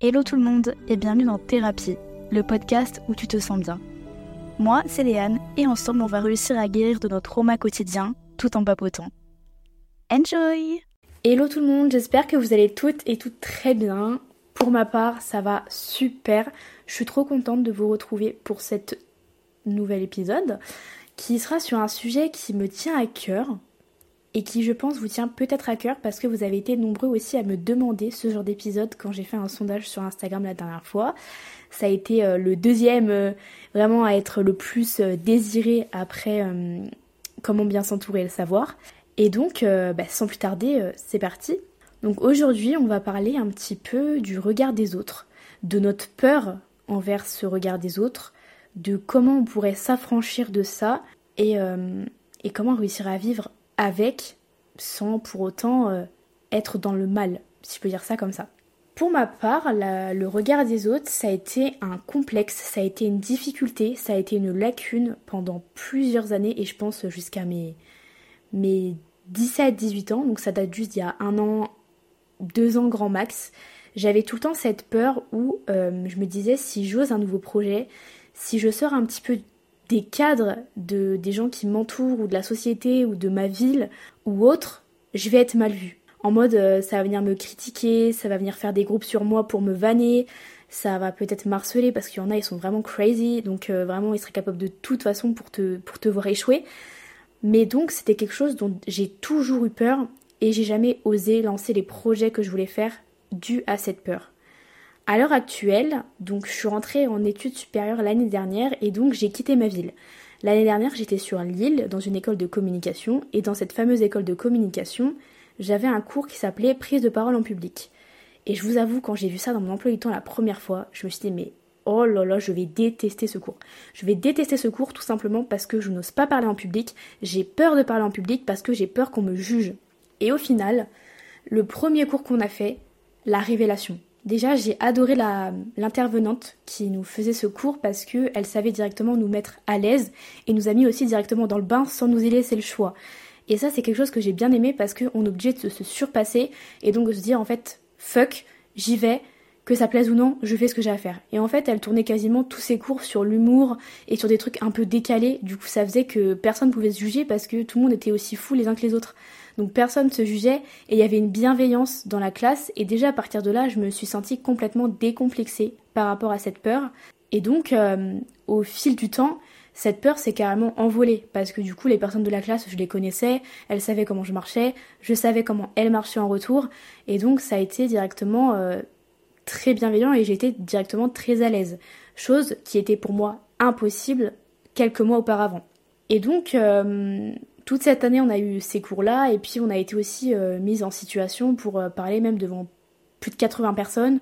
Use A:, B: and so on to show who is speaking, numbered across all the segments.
A: Hello tout le monde et bienvenue dans Thérapie, le podcast où tu te sens bien. Moi, c'est Léane et ensemble on va réussir à guérir de notre trauma quotidien tout en papotant. Enjoy
B: Hello tout le monde, j'espère que vous allez toutes et toutes très bien. Pour ma part, ça va super. Je suis trop contente de vous retrouver pour cet nouvel épisode qui sera sur un sujet qui me tient à cœur et qui je pense vous tient peut-être à cœur parce que vous avez été nombreux aussi à me demander ce genre d'épisode quand j'ai fait un sondage sur Instagram la dernière fois. Ça a été euh, le deuxième euh, vraiment à être le plus euh, désiré après comment bien s'entourer et le savoir. Et donc bah, sans plus tarder, c'est parti. Donc aujourd'hui on va parler un petit peu du regard des autres, de notre peur envers ce regard des autres, de comment on pourrait s'affranchir de ça et, et comment réussir à vivre avec sans pour autant euh, être dans le mal, si je peux dire ça comme ça. Pour ma part, le regard des autres, ça a été un complexe, ça a été une difficulté, ça a été une lacune pendant plusieurs années et je pense jusqu'à mes, mes 17-18 ans, donc ça date juste d'il y a un an, deux ans grand max. J'avais tout le temps cette peur où euh, je me disais si j'ose un nouveau projet, si je sors un petit peu des cadres de, des gens qui m'entourent ou de la société ou de ma ville ou autre, je vais être mal vue. En mode euh, ça va venir me critiquer, ça va venir faire des groupes sur moi pour me vanner, ça va peut-être marceler parce qu'il y en a ils sont vraiment crazy, donc euh, vraiment ils seraient capables de toute façon pour te, pour te voir échouer. Mais donc c'était quelque chose dont j'ai toujours eu peur et j'ai jamais osé lancer les projets que je voulais faire dû à cette peur. À l'heure actuelle, donc je suis rentrée en études supérieures l'année dernière et donc j'ai quitté ma ville. L'année dernière, j'étais sur Lille dans une école de communication et dans cette fameuse école de communication, j'avais un cours qui s'appelait prise de parole en public. Et je vous avoue, quand j'ai vu ça dans mon emploi du temps la première fois, je me suis dit mais oh là là, je vais détester ce cours. Je vais détester ce cours tout simplement parce que je n'ose pas parler en public, j'ai peur de parler en public parce que j'ai peur qu'on me juge. Et au final, le premier cours qu'on a fait, la révélation. Déjà, j'ai adoré l'intervenante qui nous faisait ce cours parce qu'elle savait directement nous mettre à l'aise et nous a mis aussi directement dans le bain sans nous y laisser le choix. Et ça, c'est quelque chose que j'ai bien aimé parce qu'on est obligé de se surpasser et donc de se dire en fait, fuck, j'y vais, que ça plaise ou non, je fais ce que j'ai à faire. Et en fait, elle tournait quasiment tous ses cours sur l'humour et sur des trucs un peu décalés. Du coup, ça faisait que personne pouvait se juger parce que tout le monde était aussi fou les uns que les autres. Donc personne ne se jugeait et il y avait une bienveillance dans la classe et déjà à partir de là je me suis sentie complètement décomplexée par rapport à cette peur. Et donc euh, au fil du temps, cette peur s'est carrément envolée parce que du coup les personnes de la classe je les connaissais, elles savaient comment je marchais, je savais comment elles marchaient en retour et donc ça a été directement euh, très bienveillant et j'étais directement très à l'aise. Chose qui était pour moi impossible quelques mois auparavant. Et donc euh, toute cette année, on a eu ces cours-là et puis on a été aussi euh, mise en situation pour euh, parler même devant plus de 80 personnes,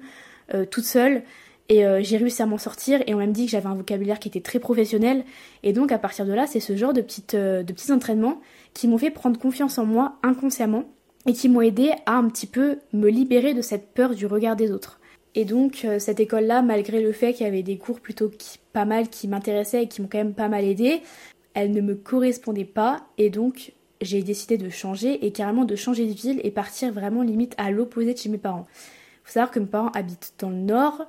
B: euh, toute seule. Et j'ai réussi à m'en sortir et on m'a dit que j'avais un vocabulaire qui était très professionnel. Et donc à partir de là, c'est ce genre de, petites, de petits entraînements qui m'ont fait prendre confiance en moi inconsciemment et qui m'ont aidé à un petit peu me libérer de cette peur du regard des autres. Et donc cette école-là, malgré le fait qu'il y avait des cours plutôt pas mal qui m'intéressaient et qui m'ont quand même pas mal aidé, elle ne me correspondait pas et donc j'ai décidé de changer et carrément de changer de ville et partir vraiment limite à l'opposé de chez mes parents. Faut savoir que mes parents habitent dans le nord.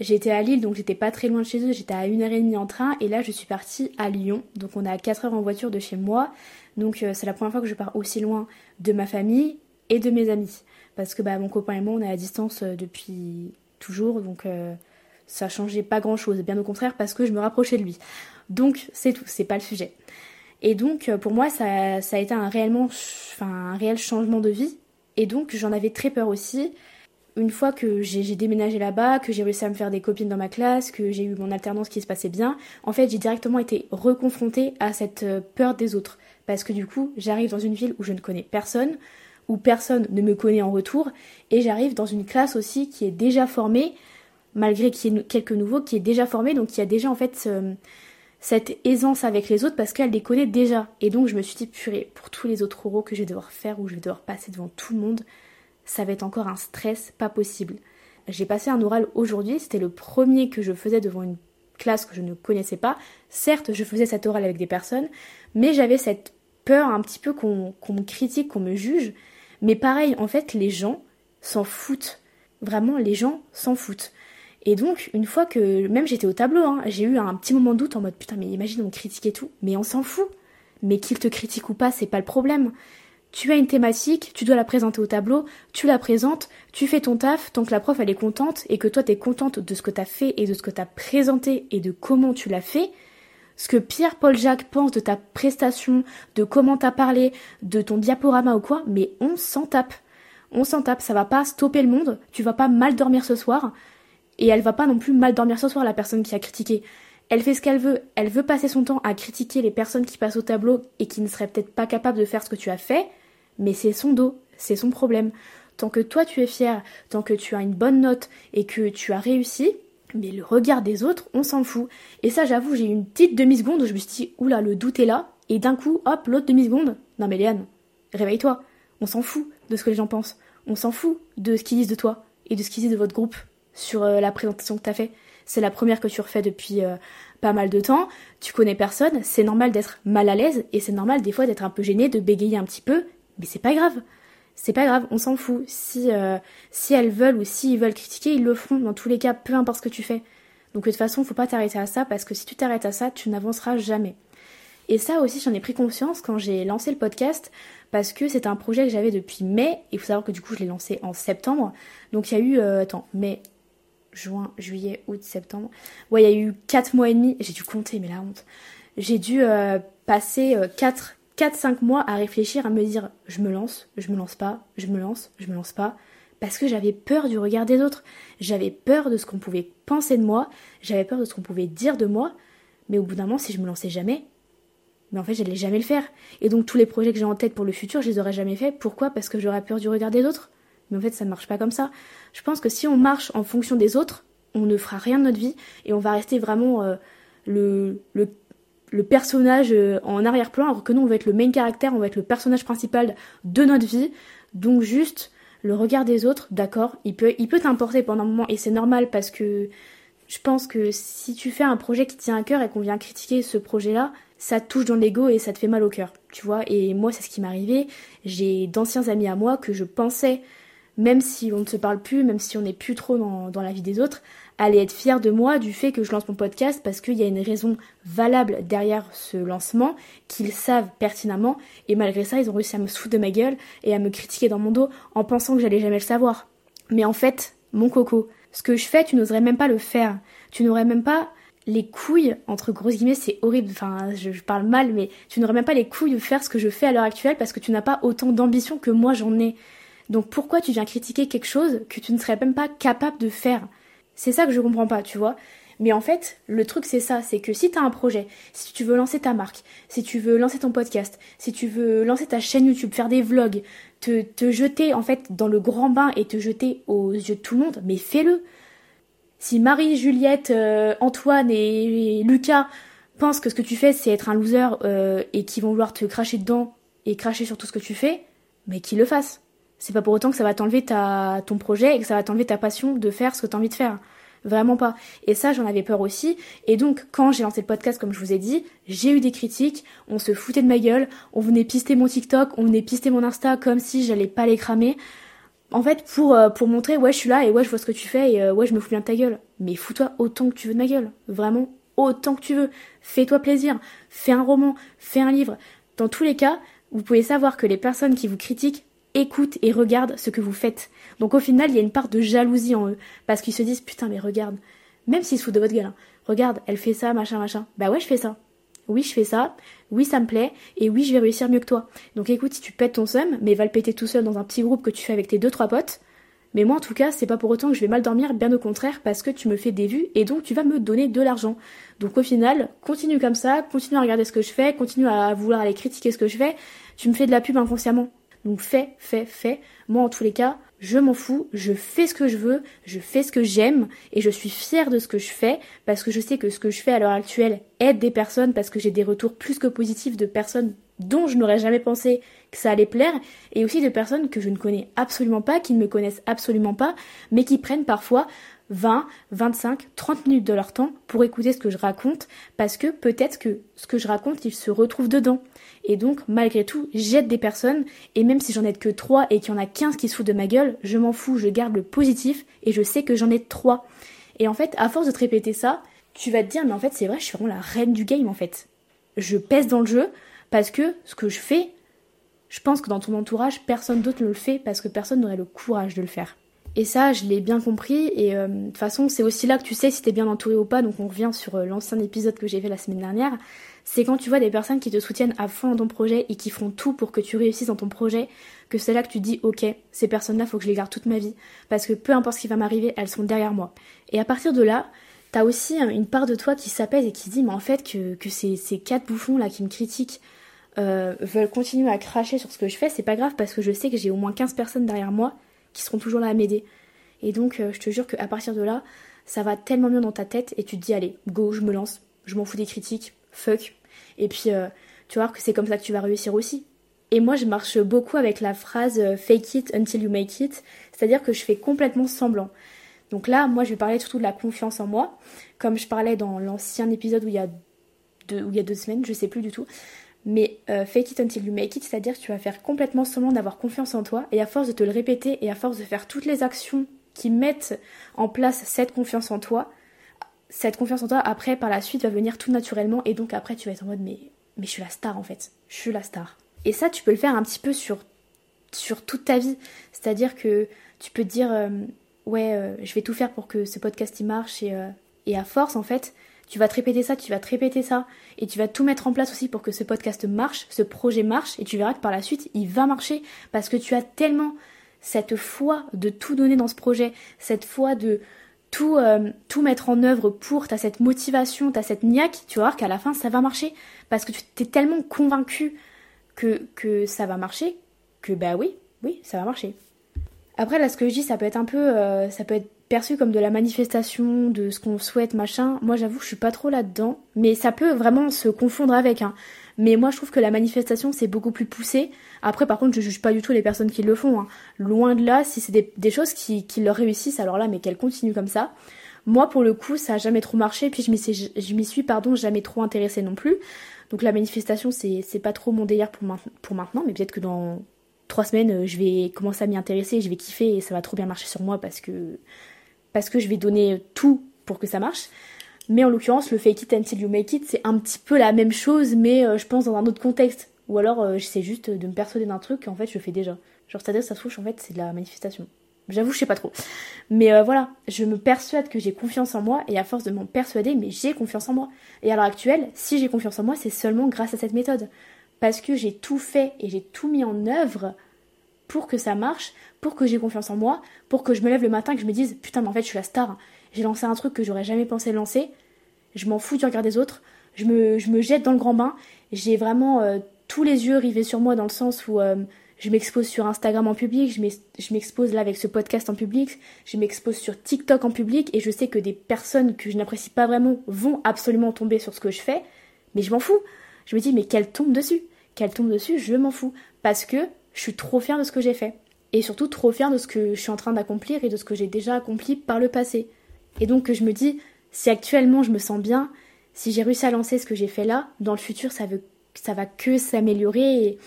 B: J'étais à Lille donc j'étais pas très loin de chez eux, j'étais à 1h30 en train et là je suis partie à Lyon. Donc on est à 4 heures en voiture de chez moi. Donc euh, c'est la première fois que je pars aussi loin de ma famille et de mes amis. Parce que bah, mon copain et moi on est à distance euh, depuis toujours donc euh, ça changeait pas grand chose. Bien au contraire parce que je me rapprochais de lui. Donc c'est tout, c'est pas le sujet. Et donc pour moi ça, a été un, réellement, un réel changement de vie. Et donc j'en avais très peur aussi. Une fois que j'ai déménagé là-bas, que j'ai réussi à me faire des copines dans ma classe, que j'ai eu mon alternance qui se passait bien, en fait j'ai directement été reconfrontée à cette euh, peur des autres. Parce que du coup j'arrive dans une ville où je ne connais personne, où personne ne me connaît en retour, et j'arrive dans une classe aussi qui est déjà formée, malgré qu'il y ait quelques nouveaux, qui est déjà formée, donc qui a déjà en fait cette aisance avec les autres parce qu'elle les connaît déjà. Et donc je me suis dit, purée, pour tous les autres oraux que je vais devoir faire ou je vais devoir passer devant tout le monde, ça va être encore un stress pas possible. J'ai passé un oral aujourd'hui, c'était le premier que je faisais devant une classe que je ne connaissais pas. Certes, je faisais cet oral avec des personnes, mais j'avais cette peur un petit peu qu'on me critique, qu'on me juge. Mais pareil, en fait, les gens s'en foutent Vraiment, les gens s'en foutent. Et donc, une fois que, même j'étais au tableau, hein, j'ai eu un petit moment de doute en mode putain, mais imagine on critique et tout, mais on s'en fout. Mais qu'il te critique ou pas, c'est pas le problème. Tu as une thématique, tu dois la présenter au tableau, tu la présentes, tu fais ton taf, tant que la prof elle est contente et que toi t'es contente de ce que t'as fait et de ce que t'as présenté et de comment tu l'as fait, ce que Pierre-Paul Jacques pense de ta prestation, de comment t'as parlé, de ton diaporama ou quoi, mais on s'en tape. On s'en tape, ça va pas stopper le monde, tu vas pas mal dormir ce soir, et elle va pas non plus mal dormir ce soir, la personne qui a critiqué. Elle fait ce qu'elle veut, elle veut passer son temps à critiquer les personnes qui passent au tableau et qui ne seraient peut-être pas capables de faire ce que tu as fait, mais c'est son dos, c'est son problème. Tant que toi tu es fier, tant que tu as une bonne note et que tu as réussi, mais le regard des autres, on s'en fout. Et ça, j'avoue, j'ai eu une petite demi-seconde où je me suis dit, oula, le doute est là, et d'un coup, hop, l'autre demi-seconde. Non mais Léane, réveille-toi. On s'en fout de ce que les gens pensent. On s'en fout de ce qu'ils disent de toi et de ce qu'ils disent de votre groupe sur euh, la présentation que t'as fait. C'est la première que tu refais depuis euh, pas mal de temps. Tu connais personne. C'est normal d'être mal à l'aise et c'est normal des fois d'être un peu gêné, de bégayer un petit peu. Mais c'est pas grave. C'est pas grave, on s'en fout. Si, euh, si elles veulent ou s'ils veulent critiquer, ils le feront dans tous les cas, peu importe ce que tu fais. Donc de toute façon, faut pas t'arrêter à ça parce que si tu t'arrêtes à ça, tu n'avanceras jamais. Et ça aussi, j'en ai pris conscience quand j'ai lancé le podcast parce que c'est un projet que j'avais depuis mai. Il faut savoir que du coup, je l'ai lancé en septembre. Donc il y a eu, euh, attends, mai, juin, juillet, août, septembre. Ouais, il y a eu 4 mois et demi. J'ai dû compter, mais la honte. J'ai dû euh, passer 4, 4-5 mois à réfléchir, à me dire je me lance, je me lance pas, je me lance, je me lance pas, parce que j'avais peur du regard des autres, j'avais peur de ce qu'on pouvait penser de moi, j'avais peur de ce qu'on pouvait dire de moi, mais au bout d'un moment, si je me lançais jamais, mais en fait, j'allais jamais le faire. Et donc tous les projets que j'ai en tête pour le futur, je les aurais jamais fait. Pourquoi? Parce que j'aurais peur du regard des autres. Mais en fait, ça ne marche pas comme ça. Je pense que si on marche en fonction des autres, on ne fera rien de notre vie et on va rester vraiment euh, le, le le personnage euh, en arrière-plan, alors que nous on va être le main caractère, on va être le personnage principal de notre vie. Donc juste le regard des autres, d'accord, il peut il peut t'importer pendant un moment et c'est normal parce que je pense que si tu fais un projet qui tient à cœur et qu'on vient critiquer ce projet-là, ça touche dans l'ego et ça te fait mal au cœur, tu vois. Et moi c'est ce qui m'est arrivé. J'ai d'anciens amis à moi que je pensais même si on ne se parle plus, même si on n'est plus trop dans, dans, la vie des autres, aller être fier de moi du fait que je lance mon podcast parce qu'il y a une raison valable derrière ce lancement qu'ils savent pertinemment et malgré ça ils ont réussi à me foutre de ma gueule et à me critiquer dans mon dos en pensant que j'allais jamais le savoir. Mais en fait, mon coco, ce que je fais, tu n'oserais même pas le faire. Tu n'aurais même pas les couilles, entre grosses guillemets, c'est horrible, enfin je, je, parle mal, mais tu n'aurais même pas les couilles de faire ce que je fais à l'heure actuelle parce que tu n'as pas autant d'ambition que moi j'en ai. Donc pourquoi tu viens critiquer quelque chose que tu ne serais même pas capable de faire? C'est ça que je comprends pas, tu vois. Mais en fait, le truc c'est ça, c'est que si tu as un projet, si tu veux lancer ta marque, si tu veux lancer ton podcast, si tu veux lancer ta chaîne YouTube, faire des vlogs, te, te jeter en fait dans le grand bain et te jeter aux yeux de tout le monde, mais fais-le. Si Marie, Juliette, euh, Antoine et, Lucas pensent que ce que tu fais c'est être un loser euh, et qu'ils vont vouloir te cracher dedans et cracher sur tout ce que tu fais, mais qu'ils le fassent c'est pas pour autant que ça va t'enlever ta, ton projet et que ça va t'enlever ta passion de faire ce que t'as envie de faire. Vraiment pas. Et ça, j'en avais peur aussi. Et donc, quand j'ai lancé le podcast, comme je vous ai dit, j'ai eu des critiques, on se foutait de ma gueule, on venait pister mon TikTok, on venait pister mon Insta comme si j'allais pas les cramer. En fait, pour, euh, pour montrer, ouais, je suis là et ouais, je vois ce que tu fais et euh, ouais, je me fous bien de ta gueule. Mais fous-toi autant que tu veux de ma gueule. Vraiment, autant que tu veux. Fais-toi plaisir. Fais un roman, fais un livre. Dans tous les cas, vous pouvez savoir que les personnes qui vous critiquent écoute et regarde ce que vous faites. Donc au final, il y a une part de jalousie en eux, parce qu'ils se disent putain mais regarde, même s'ils se foutent de votre gueule, hein. regarde, elle fait ça, machin, machin. Bah ouais, je fais ça. Oui, je fais ça. Oui, ça me plaît. Et oui, je vais réussir mieux que toi. Donc écoute, si tu pètes ton seum, mais va le péter tout seul dans un petit groupe que tu fais avec tes deux trois potes. Mais moi, en tout cas, c'est pas pour autant que je vais mal dormir, bien au contraire, parce que tu me fais des vues et donc tu vas me donner de l'argent. Donc au final, continue comme ça, continue à regarder ce que je fais, continue à vouloir aller critiquer ce que je fais. Tu me fais de la pub inconsciemment. Donc fais, fais, fais. Moi en tous les cas, je m'en fous, je fais ce que je veux, je fais ce que j'aime. Et je suis fière de ce que je fais parce que je sais que ce que je fais à l'heure actuelle aide des personnes parce que j'ai des retours plus que positifs de personnes dont je n'aurais jamais pensé que ça allait plaire, et aussi de personnes que je ne connais absolument pas, qui ne me connaissent absolument pas, mais qui prennent parfois 20, 25, 30 minutes de leur temps pour écouter ce que je raconte, parce que peut-être que ce que je raconte, ils se retrouvent dedans. Et donc, malgré tout, j'aide des personnes, et même si j'en aide que 3 et qu'il y en a 15 qui se foutent de ma gueule, je m'en fous, je garde le positif, et je sais que j'en ai 3. Et en fait, à force de te répéter ça, tu vas te dire, mais en fait, c'est vrai, je suis vraiment la reine du game, en fait. Je pèse dans le jeu, parce que ce que je fais, je pense que dans ton entourage, personne d'autre ne le fait, parce que personne n'aurait le courage de le faire. Et ça, je l'ai bien compris. Et euh, de toute façon, c'est aussi là que tu sais si t'es bien entouré ou pas. Donc on revient sur euh, l'ancien épisode que j'ai fait la semaine dernière. C'est quand tu vois des personnes qui te soutiennent à fond dans ton projet et qui font tout pour que tu réussisses dans ton projet, que c'est là que tu dis ok, ces personnes-là, faut que je les garde toute ma vie. Parce que peu importe ce qui va m'arriver, elles sont derrière moi. Et à partir de là, t'as aussi une part de toi qui s'apaise et qui dit mais en fait que, que ces, ces quatre bouffons là qui me critiquent euh, veulent continuer à cracher sur ce que je fais, c'est pas grave parce que je sais que j'ai au moins 15 personnes derrière moi qui seront toujours là à m'aider. Et donc, euh, je te jure qu'à partir de là, ça va tellement bien dans ta tête et tu te dis, allez, go, je me lance, je m'en fous des critiques, fuck. Et puis, euh, tu voir que c'est comme ça que tu vas réussir aussi. Et moi, je marche beaucoup avec la phrase fake it until you make it, c'est-à-dire que je fais complètement semblant. Donc là, moi, je vais parler surtout de la confiance en moi, comme je parlais dans l'ancien épisode où il y a deux, où il y a deux semaines, je sais plus du tout. Mais fake it until you make it, c'est-à-dire tu vas faire complètement semblant d'avoir confiance en toi, et à force de te le répéter, et à force de faire toutes les actions qui mettent en place cette confiance en toi, cette confiance en toi, après, par la suite, va venir tout naturellement, et donc après, tu vas être en mode, mais, mais je suis la star en fait, je suis la star. Et ça, tu peux le faire un petit peu sur, sur toute ta vie, c'est-à-dire que tu peux te dire, euh, ouais, euh, je vais tout faire pour que ce podcast il marche, et, euh, et à force, en fait, tu vas te répéter ça, tu vas te répéter ça, et tu vas tout mettre en place aussi pour que ce podcast marche, ce projet marche, et tu verras que par la suite, il va marcher, parce que tu as tellement cette foi de tout donner dans ce projet, cette foi de tout, euh, mettre en œuvre pour, t'as cette motivation, t'as cette niaque, tu vas voir qu'à la fin ça va marcher. Parce que tu t'es tellement convaincu que, que ça va marcher, que bah oui, oui, ça va marcher. Après là ce que je dis ça peut être un peu, euh, ça peut être perçu comme de la manifestation, de ce qu'on souhaite, machin. Moi j'avoue je suis pas trop là-dedans, mais ça peut vraiment se confondre avec. Hein. Mais moi, je trouve que la manifestation, c'est beaucoup plus poussé. Après, par contre, je juge pas du tout les personnes qui le font. Hein. Loin de là, si c'est des, choses qui, leur réussissent, alors là, mais qu'elles continuent comme ça. Moi, pour le coup, ça a jamais trop marché, puis je m'y suis, pardon, jamais trop intéressée non plus. Donc la manifestation, c'est, pas trop mon délire pour, maintenant, mais peut-être que dans trois semaines, je vais commencer à m'y intéresser, je vais kiffer et ça va trop bien marcher sur moi parce que, parce que je vais donner tout pour que ça marche. Mais en l'occurrence, le fake it until you make it, c'est un petit peu la même chose, mais euh, je pense dans un autre contexte. Ou alors, euh, j'essaie juste de me persuader d'un truc qu'en fait, je fais déjà. Genre, c'est-à-dire, ça se en fait, c'est de la manifestation. J'avoue, je sais pas trop. Mais euh, voilà, je me persuade que j'ai confiance en moi, et à force de m'en persuader, mais j'ai confiance en moi. Et à l'heure actuelle, si j'ai confiance en moi, c'est seulement grâce à cette méthode. Parce que j'ai tout fait et j'ai tout mis en œuvre pour que ça marche, pour que j'ai confiance en moi, pour que je me lève le matin et que je me dise putain mais en fait je suis la star, j'ai lancé un truc que j'aurais jamais pensé lancer, je m'en fous du regard des autres, je me, je me jette dans le grand bain, j'ai vraiment euh, tous les yeux rivés sur moi dans le sens où euh, je m'expose sur Instagram en public, je m'expose là avec ce podcast en public, je m'expose sur TikTok en public et je sais que des personnes que je n'apprécie pas vraiment vont absolument tomber sur ce que je fais, mais je m'en fous. Je me dis mais qu'elle tombe dessus, qu'elle tombe dessus, je m'en fous. Parce que je suis trop fière de ce que j'ai fait et surtout trop fière de ce que je suis en train d'accomplir et de ce que j'ai déjà accompli par le passé. Et donc je me dis si actuellement je me sens bien, si j'ai réussi à lancer ce que j'ai fait là, dans le futur ça, veut, ça va que s'améliorer et,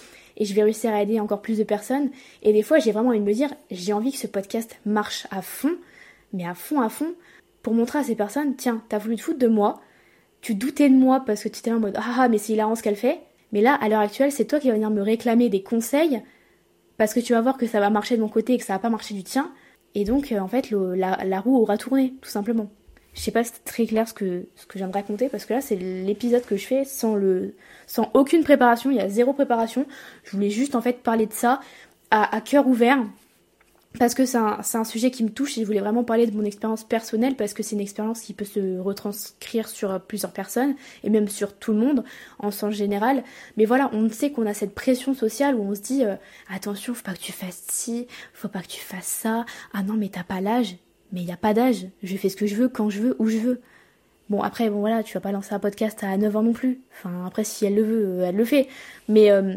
B: je vais réussir à aider encore plus de personnes. Et des fois j'ai vraiment envie de me dire, j'ai envie que ce podcast marche à fond, mais à fond, à fond, pour montrer à ces personnes, tiens, t'as voulu te foutre de moi, tu doutais de moi parce que tu étais en mode, ah, ah mais c'est hilarant ce qu'elle fait. Mais là, à l'heure actuelle, c'est toi qui vas venir me réclamer des conseils parce que tu vas voir que ça va marcher de mon côté et que ça va pas marcher du tien. Et donc, euh, en fait, la roue aura tourné, tout simplement. Je sais pas si c'est très clair ce que, ce je viens de raconter parce que là c'est l'épisode que je fais sans, le, sans aucune préparation, il y a zéro préparation. Je voulais juste en fait parler de ça à cœur ouvert parce que c'est un, un, sujet qui me touche et je voulais vraiment parler de mon expérience personnelle parce que c'est une expérience qui peut se retranscrire sur plusieurs personnes et même sur tout le monde en sens général. Mais voilà, on sait qu'on a cette pression sociale où on se dit euh, attention, faut pas que tu fasses ci, faut pas que tu fasses ça, ah non mais t'as pas l'âge mais il n'y a pas d'âge. Je fais ce que je veux, quand je veux, où je veux. Bon, après, bon voilà, tu vas pas lancer un podcast à 9 ans non plus. Enfin, après, si elle le veut, euh, elle le fait. Mais euh,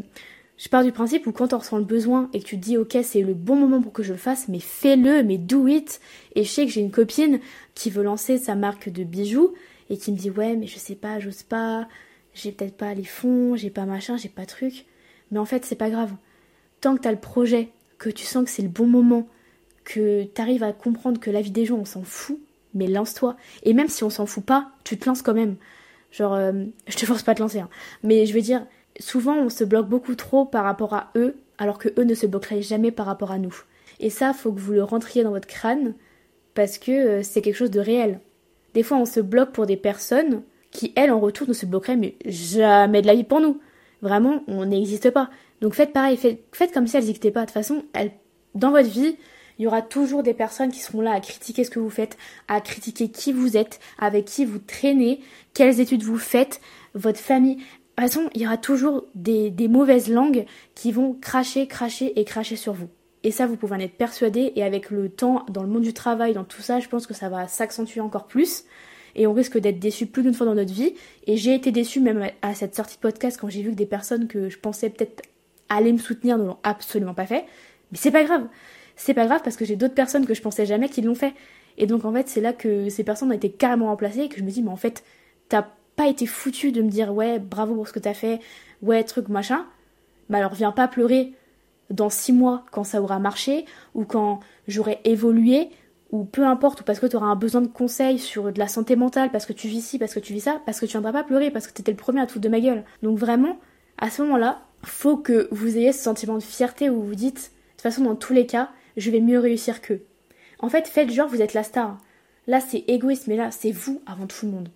B: je pars du principe où quand on ressent le besoin et que tu te dis, ok, c'est le bon moment pour que je le fasse, mais fais-le, mais do it. Et je sais que j'ai une copine qui veut lancer sa marque de bijoux et qui me dit, ouais, mais je sais pas, j'ose pas, j'ai peut-être pas les fonds, j'ai pas machin, j'ai pas truc. Mais en fait, c'est pas grave. Tant que t'as le projet, que tu sens que c'est le bon moment, que t'arrives à comprendre que la vie des gens, on s'en fout, mais lance-toi. Et même si on s'en fout pas, tu te lances quand même. Genre, euh, je te force pas à te lancer, hein. mais je veux dire, souvent on se bloque beaucoup trop par rapport à eux, alors que eux ne se bloqueraient jamais par rapport à nous. Et ça, faut que vous le rentriez dans votre crâne, parce que euh, c'est quelque chose de réel. Des fois, on se bloque pour des personnes qui, elles, en retour, ne se bloqueraient mais jamais de la vie pour nous. Vraiment, on n'existe pas. Donc faites pareil, faites, comme si elles n'existaient pas. De toute façon, dans votre vie, il y aura toujours des personnes qui seront là à critiquer ce que vous faites, à critiquer qui vous êtes, avec qui vous traînez, quelles études vous faites, votre famille. De toute façon, il y aura toujours des, mauvaises langues qui vont cracher, cracher et cracher sur vous. Et ça, vous pouvez en être persuadé. Et avec le temps, dans le monde du travail, dans tout ça, je pense que ça va s'accentuer encore plus. Et on risque d'être déçu plus d'une fois dans notre vie. Et j'ai été déçue même à cette sortie de podcast quand j'ai vu que des personnes que je pensais peut-être aller me soutenir ne l'ont absolument pas fait. Mais c'est pas grave. C'est pas grave parce que j'ai d'autres personnes que je pensais jamais qui l'ont fait. Et donc en fait, c'est là que ces personnes ont été carrément remplacées et que je me dis, mais en fait, t'as pas été foutu de me dire, ouais, bravo pour ce que t'as fait, ouais, truc, machin. Mais alors viens pas pleurer dans six mois quand ça aura marché ou quand j'aurai évolué ou peu importe, ou parce que tu auras un besoin de conseils sur de la santé mentale, parce que tu vis ci, parce que tu vis ça, parce que tu viendras pas pleurer, parce que t'étais le premier à tout de ma gueule. Donc vraiment, à ce moment-là, faut que vous ayez ce sentiment de fierté où vous dites, de toute façon, dans tous les cas, je vais mieux réussir qu'eux. En fait, faites genre, vous êtes la star. Là, c'est égoïste, mais là, c'est vous avant tout le monde.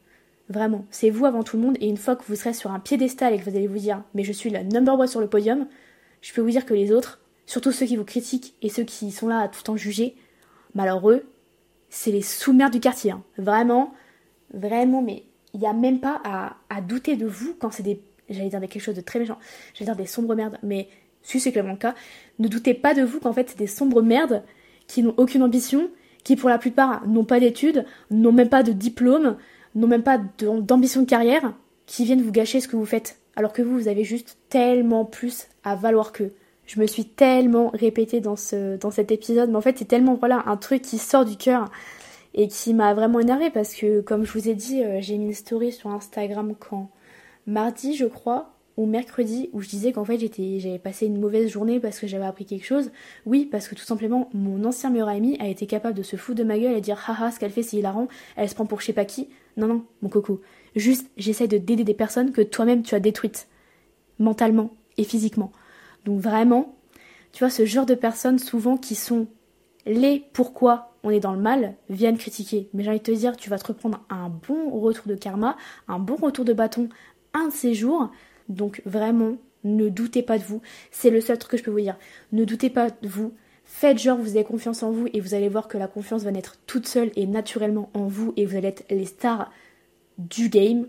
B: Vraiment, c'est vous avant tout le monde. Et une fois que vous serez sur un piédestal et que vous allez vous dire, mais je suis la number one sur le podium, je peux vous dire que les autres, surtout ceux qui vous critiquent et ceux qui sont là à tout en juger, malheureux, c'est les sous-merdes du quartier. Hein. Vraiment, vraiment, mais il n'y a même pas à, à douter de vous quand c'est des j'allais dire quelque chose de très méchant, j'allais dire des sombres merdes, mais si c'est clairement le cas, ne doutez pas de vous qu'en fait c'est des sombres merdes qui n'ont aucune ambition, qui pour la plupart n'ont pas d'études, n'ont même pas de diplôme, n'ont même pas d'ambition de carrière, qui viennent vous gâcher ce que vous faites, alors que vous, vous avez juste tellement plus à valoir qu'eux. Je me suis tellement répétée dans, ce, dans cet épisode, mais en fait c'est tellement voilà un truc qui sort du cœur et qui m'a vraiment énervée parce que comme je vous ai dit, euh, j'ai mis une story sur Instagram quand mardi, je crois, ou mercredi, où je disais qu'en fait j'avais passé une mauvaise journée parce que j'avais appris quelque chose. Oui, parce que tout simplement, mon ancien meilleur ami a été capable de se foutre de ma gueule et dire haha, ce qu'elle fait c'est hilarant, elle se prend pour je sais pas qui. Non, non, mon coco. Juste, j'essaie de d'aider des personnes que toi-même tu as détruites, mentalement et physiquement. Donc vraiment, tu vois, ce genre de personnes souvent qui sont les pourquoi on est dans le mal viennent critiquer. Mais j'ai envie de te dire, tu vas te reprendre un bon retour de karma, un bon retour de bâton un de ces jours. Donc vraiment, ne doutez pas de vous. C'est le seul truc que je peux vous dire. Ne doutez pas de vous. Faites genre vous avez confiance en vous et vous allez voir que la confiance va naître toute seule et naturellement en vous et vous allez être les stars du game.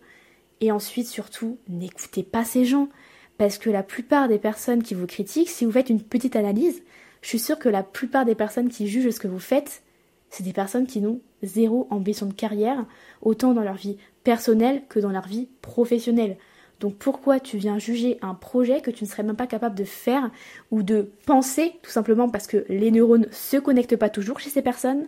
B: Et ensuite surtout, n'écoutez pas ces gens. Parce que la plupart des personnes qui vous critiquent, si vous faites une petite analyse, je suis sûre que la plupart des personnes qui jugent ce que vous faites, c'est des personnes qui n'ont zéro ambition de carrière, autant dans leur vie personnelle que dans leur vie professionnelle. Donc pourquoi tu viens juger un projet que tu ne serais même pas capable de faire ou de penser, tout simplement parce que les neurones se connectent pas toujours chez ces personnes.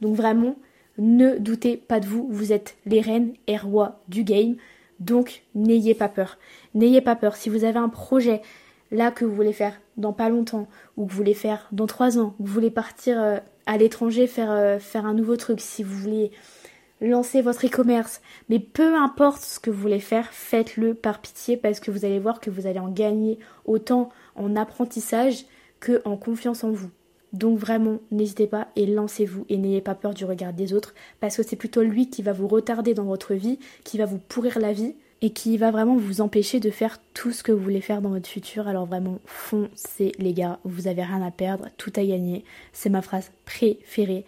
B: Donc vraiment, ne doutez pas de vous, vous êtes les reines et rois du game. Donc n'ayez pas peur. N'ayez pas peur. Si vous avez un projet là que vous voulez faire dans pas longtemps, ou que vous voulez faire dans trois ans, que vous voulez partir euh, à l'étranger faire, euh, faire un nouveau truc, si vous voulez lancer votre e-commerce, mais peu importe ce que vous voulez faire, faites-le par pitié parce que vous allez voir que vous allez en gagner autant en apprentissage que en confiance en vous. Donc vraiment, n'hésitez pas et lancez-vous et n'ayez pas peur du regard des autres parce que c'est plutôt lui qui va vous retarder dans votre vie, qui va vous pourrir la vie et qui va vraiment vous empêcher de faire tout ce que vous voulez faire dans votre futur. Alors vraiment, foncez les gars, vous avez rien à perdre, tout à gagner. C'est ma phrase préférée.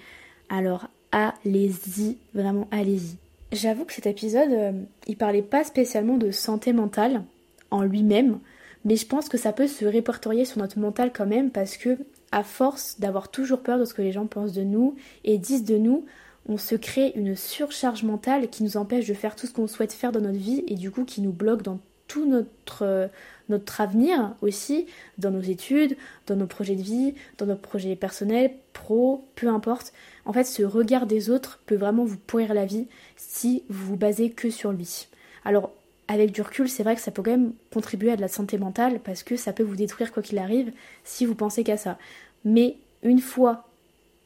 B: Alors allez-y, vraiment allez-y. J'avoue que cet épisode, euh, il parlait pas spécialement de santé mentale en lui-même, mais je pense que ça peut se répertorier sur notre mental quand même parce que à force d'avoir toujours peur de ce que les gens pensent de nous et disent de nous, on se crée une surcharge mentale qui nous empêche de faire tout ce qu'on souhaite faire dans notre vie et du coup qui nous bloque dans tout notre, euh, notre avenir aussi, dans nos études, dans nos projets de vie, dans nos projets personnels, pro, peu importe. En fait, ce regard des autres peut vraiment vous pourrir la vie si vous vous basez que sur lui. Alors, avec du recul, c'est vrai que ça peut quand même contribuer à de la santé mentale parce que ça peut vous détruire quoi qu'il arrive si vous pensez qu'à ça. Mais une fois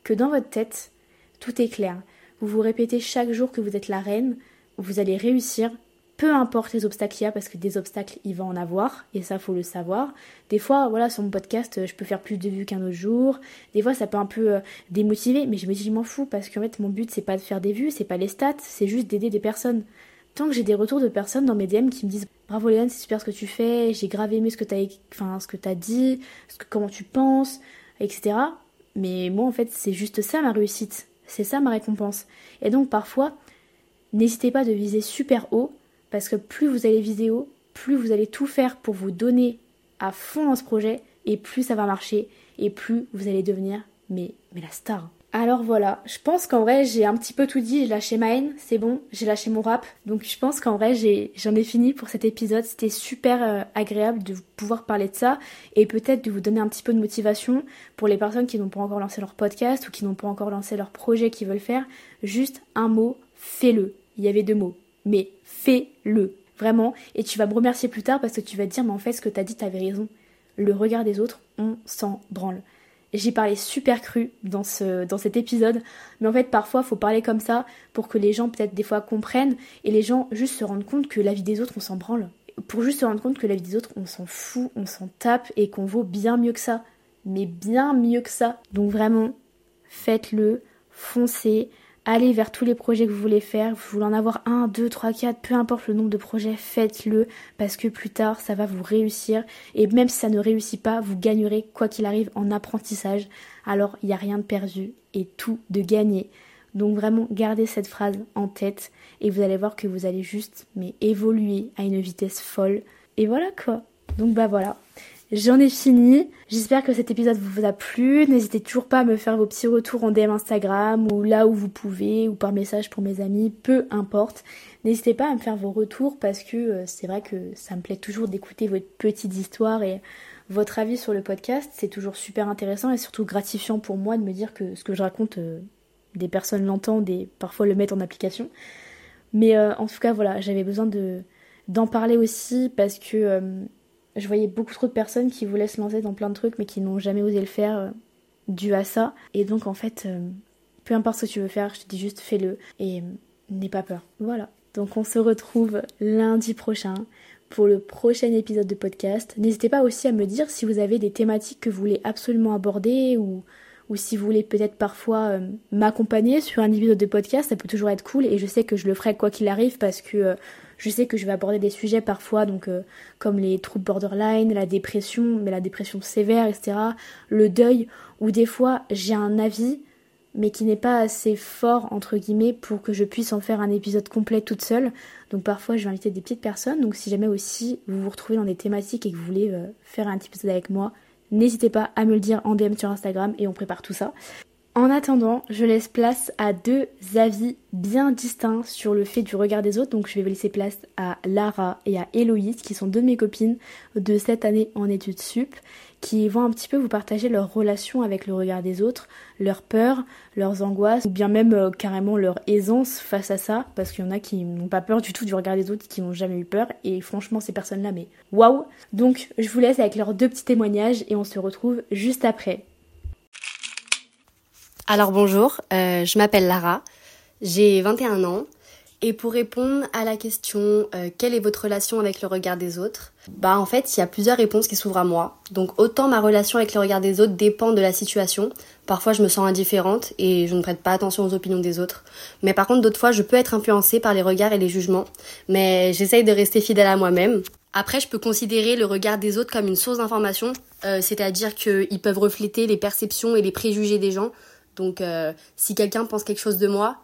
B: que dans votre tête, tout est clair, vous vous répétez chaque jour que vous êtes la reine, vous allez réussir, peu importe les obstacles qu'il y a, parce que des obstacles, il va en avoir, et ça, faut le savoir. Des fois, voilà, sur mon podcast, je peux faire plus de vues qu'un autre jour. Des fois, ça peut un peu euh, démotiver, mais je me dis, je m'en fous, parce qu'en fait, mon but, c'est pas de faire des vues, c'est pas les stats, c'est juste d'aider des personnes. Tant que j'ai des retours de personnes dans mes DM qui me disent Bravo Léon, c'est super ce que tu fais, j'ai grave aimé ce que t'as enfin, as dit, ce que, comment tu penses, etc. Mais moi, en fait, c'est juste ça ma réussite. C'est ça ma récompense. Et donc, parfois, n'hésitez pas de viser super haut parce que plus vous allez viser plus vous allez tout faire pour vous donner à fond dans ce projet, et plus ça va marcher, et plus vous allez devenir mais, mais la star. Alors voilà, je pense qu'en vrai j'ai un petit peu tout dit, j'ai lâché ma haine, c'est bon, j'ai lâché mon rap, donc je pense qu'en vrai j'en ai, fini pour cet épisode, c'était super euh, agréable de pouvoir parler de ça et peut-être de vous donner un petit peu de motivation pour les personnes qui n'ont pas encore lancé leur podcast ou qui n'ont pas encore lancé leur projet qu'ils veulent faire, juste un mot, fais-le. Il y avait deux mots, mais fais-le. Vraiment. Et tu vas me remercier plus tard parce que tu vas te dire, mais en fait, ce que t'as dit, t'avais raison. Le regard des autres, on s'en branle. J'ai parlé super cru dans, ce, dans cet épisode, mais en fait parfois faut parler comme ça pour que les gens peut-être des fois comprennent et les gens juste se rendent compte que la vie des autres on s'en branle. Pour juste se rendre compte que la vie des autres on s'en fout, on s'en tape et qu'on vaut bien mieux que ça. Mais bien mieux que ça. Donc vraiment, faites-le, foncez, allez vers tous les projets que vous voulez faire. Vous voulez en avoir un, deux, trois, quatre, peu importe le nombre de projets, faites-le parce que plus tard ça va vous réussir. Et même si ça ne réussit pas, vous gagnerez quoi qu'il arrive en apprentissage. Alors il n'y a rien de perdu et tout de gagné. Donc vraiment gardez cette phrase en tête et vous allez voir que vous allez juste mais évoluer à une vitesse folle. Et voilà quoi. Donc bah voilà. J'en ai fini. J'espère que cet épisode vous a plu. N'hésitez toujours pas à me faire vos petits retours en DM Instagram ou là où vous pouvez ou par message pour mes amis, peu importe. N'hésitez pas à me faire vos retours parce que euh, c'est vrai que ça me plaît toujours d'écouter votre petite histoire et votre avis sur le podcast. C'est toujours super intéressant et surtout gratifiant pour moi de me dire que ce que je raconte, euh, des personnes l'entendent et parfois le mettent en application. Mais euh, en tout cas, voilà, j'avais besoin de d'en parler aussi parce que je voyais beaucoup trop de personnes qui voulaient se lancer dans plein de trucs mais qui n'ont jamais osé le faire euh, dû à ça. Et donc en fait, euh, peu importe ce que tu veux faire, je te dis juste fais-le et euh, n'aie pas peur. Voilà. Donc on se retrouve lundi prochain pour le prochain épisode de podcast. N'hésitez pas aussi à me dire si vous avez des thématiques que vous voulez absolument aborder ou, ou si vous voulez peut-être parfois m'accompagner sur un épisode de podcast, ça peut toujours être cool et je sais que je le ferai quoi qu'il arrive parce que je sais que je vais aborder des sujets parfois, donc euh, comme les troubles borderline, la dépression, mais la dépression sévère, etc. Le deuil, où des fois j'ai un avis, mais qui n'est pas assez fort entre guillemets pour que je puisse en faire un épisode complet toute seule. Donc parfois je vais inviter des petites personnes. Donc si jamais aussi vous vous retrouvez dans des thématiques et que vous voulez euh, faire un petit épisode avec moi, n'hésitez pas à me le dire en DM sur Instagram et on prépare tout ça. En attendant, je laisse place à deux avis bien distincts sur le fait du regard des autres. Donc je vais laisser place à Lara et à Héloïse, qui sont deux de mes copines de cette année en études sup, qui vont un petit peu vous partager leur relation avec le regard des autres, leurs peurs, leurs angoisses, ou bien même euh, carrément leur aisance face à ça, parce qu'il y en a qui n'ont pas peur du tout du regard des autres, qui n'ont jamais eu peur, et franchement ces personnes-là, mais waouh Donc je vous laisse avec leurs deux petits témoignages, et on se retrouve juste après.
C: Alors bonjour, euh, je m'appelle Lara, j'ai 21 ans et pour répondre à la question euh, quelle est votre relation avec le regard des autres Bah en fait, il y a plusieurs réponses qui s'ouvrent à moi. Donc autant ma relation avec le regard des autres dépend de la situation. Parfois je me sens indifférente et je ne prête pas attention aux opinions des autres. Mais par contre d'autres fois je peux être influencée par les regards et les jugements. Mais j'essaye de rester fidèle à moi-même. Après, je peux considérer le regard des autres comme une source d'information, euh, c'est-à-dire qu'ils peuvent refléter les perceptions et les préjugés des gens, donc euh, si quelqu'un pense quelque chose de moi,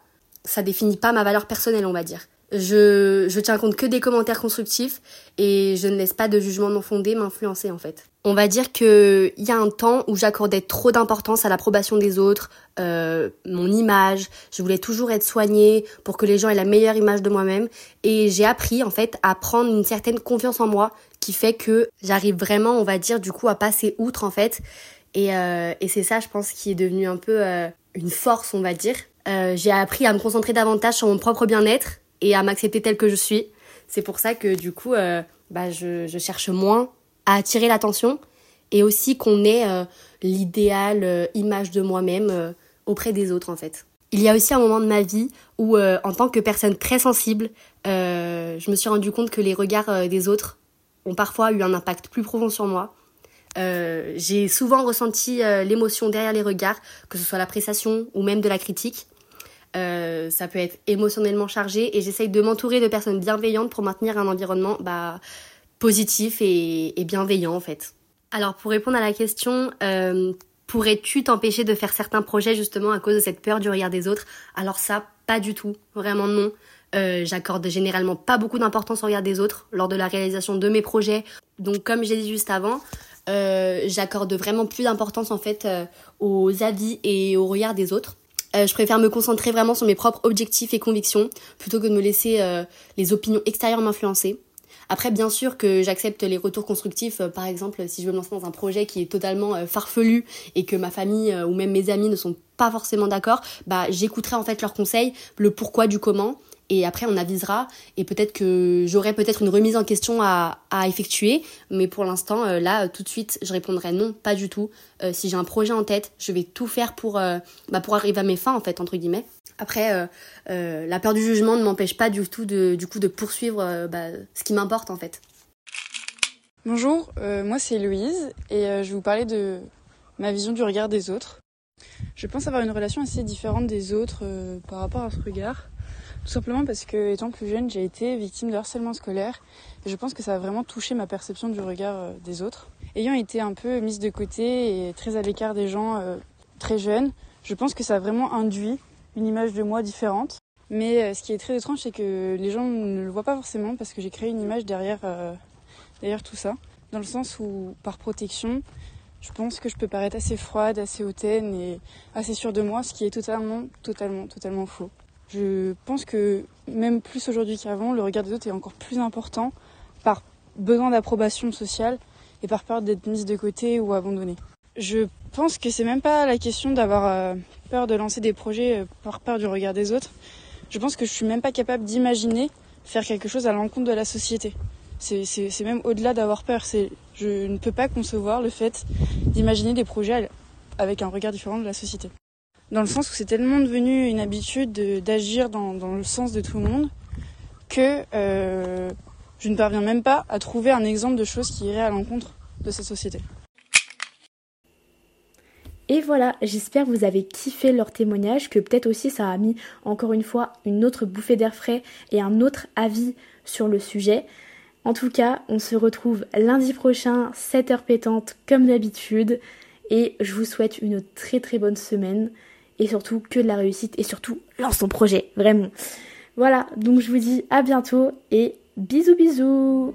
C: ça définit pas ma valeur personnelle, on va dire. Je, je tiens compte que des commentaires constructifs et je ne laisse pas de jugement non fondé m'influencer en fait. On va dire qu'il y a un temps où j'accordais trop d'importance à l'approbation des autres, euh, mon image. Je voulais toujours être soignée pour que les gens aient la meilleure image de moi-même. Et j'ai appris en fait à prendre une certaine confiance en moi qui fait que j'arrive vraiment, on va dire, du coup, à passer outre en fait. Et, euh, et c'est ça, je pense, qui est devenu un peu euh, une force, on va dire. Euh, j'ai appris à me concentrer davantage sur mon propre bien-être et à m'accepter telle que je suis. C'est pour ça que du coup, bah, je, cherche moins à attirer l'attention et aussi qu'on ait l'idéal image de moi-même auprès des autres en fait. Il y a aussi un moment de ma vie où en tant que personne très sensible, je me suis rendu compte que les regards des autres ont parfois eu un impact plus profond sur moi. J'ai souvent ressenti l'émotion derrière les regards, que ce soit l'appréciation ou même de la critique. ça peut être émotionnellement chargé et j'essaye de m'entourer de personnes bienveillantes pour maintenir un environnement bah, positif et, bienveillant en fait. Alors pour répondre à la question, euh, pourrais-tu t'empêcher de faire certains projets justement à cause de cette peur du regard des autres? Alors ça, pas du tout, vraiment non. Euh, j'accorde généralement pas beaucoup d'importance au regard des autres lors de la réalisation de mes projets. Donc comme j'ai dit juste avant, euh, j'accorde vraiment plus d'importance en fait aux avis et au regard des autres. je préfère me concentrer vraiment sur mes propres objectifs et convictions plutôt que de me laisser les opinions extérieures m'influencer. Après, bien sûr que j'accepte les retours constructifs. Euh, par exemple, si je veux me lancer dans un projet qui est totalement euh, farfelu et que ma famille euh, ou même mes amis ne sont pas forcément d'accord, bah j'écouterai en fait leurs conseils, le pourquoi du comment. Et après, on avisera et peut-être que j'aurai peut-être une remise en question à, effectuer. Mais pour l'instant, là, tout de suite, je répondrai non, pas du tout. si j'ai un projet en tête, je vais tout faire pour, bah, pour arriver à mes fins, en fait, entre guillemets. Après, euh, euh, la peur du jugement ne m'empêche pas du tout de, du coup, de poursuivre euh, bah, ce qui m'importe en fait.
D: Bonjour, moi c'est Louise et je vais vous parler de ma vision du regard des autres. Je pense avoir une relation assez différente des autres par rapport à ce regard. Tout simplement parce que, étant plus jeune, j'ai été victime de harcèlement scolaire et je pense que ça a vraiment touché ma perception du regard des autres. Ayant été un peu mise de côté et très à l'écart des gens très jeunes, je pense que ça a vraiment induit une image de moi différente. Mais euh, ce qui est très étrange, c'est que les gens ne le voient pas forcément parce que j'ai créé une image derrière, euh, derrière tout ça. Dans le sens où, par protection, je pense que je peux paraître assez froide, assez hautaine et assez sûre de moi, ce qui est totalement, totalement, totalement faux. Je pense que même plus aujourd'hui qu'avant, le regard des autres est encore plus important par besoin d'approbation sociale et par peur d'être mise de côté ou abandonnée. Je pense que c'est même pas la question d'avoir euh, peur de lancer des projets euh, par peur du regard des autres. Je pense que je suis même pas capable d'imaginer faire quelque chose à l'encontre de la société. C'est même au-delà d'avoir peur. Je ne peux pas concevoir le fait d'imaginer des projets avec un regard différent de la société. Dans le sens où c'est tellement devenu une habitude d'agir dans, le sens de tout le monde que euh, je ne parviens même pas à trouver un exemple de choses qui iraient à l'encontre de cette société.
B: Et voilà, j'espère que vous avez kiffé leur témoignage, que peut-être aussi ça a mis encore une fois une autre bouffée d'air frais et un autre avis sur le sujet. En tout cas, on se retrouve lundi prochain, 7h pétante comme d'habitude. Et je vous souhaite une très très bonne semaine. Et surtout que de la réussite. Et surtout, lance ton projet, vraiment. Voilà, donc je vous dis à bientôt et bisous bisous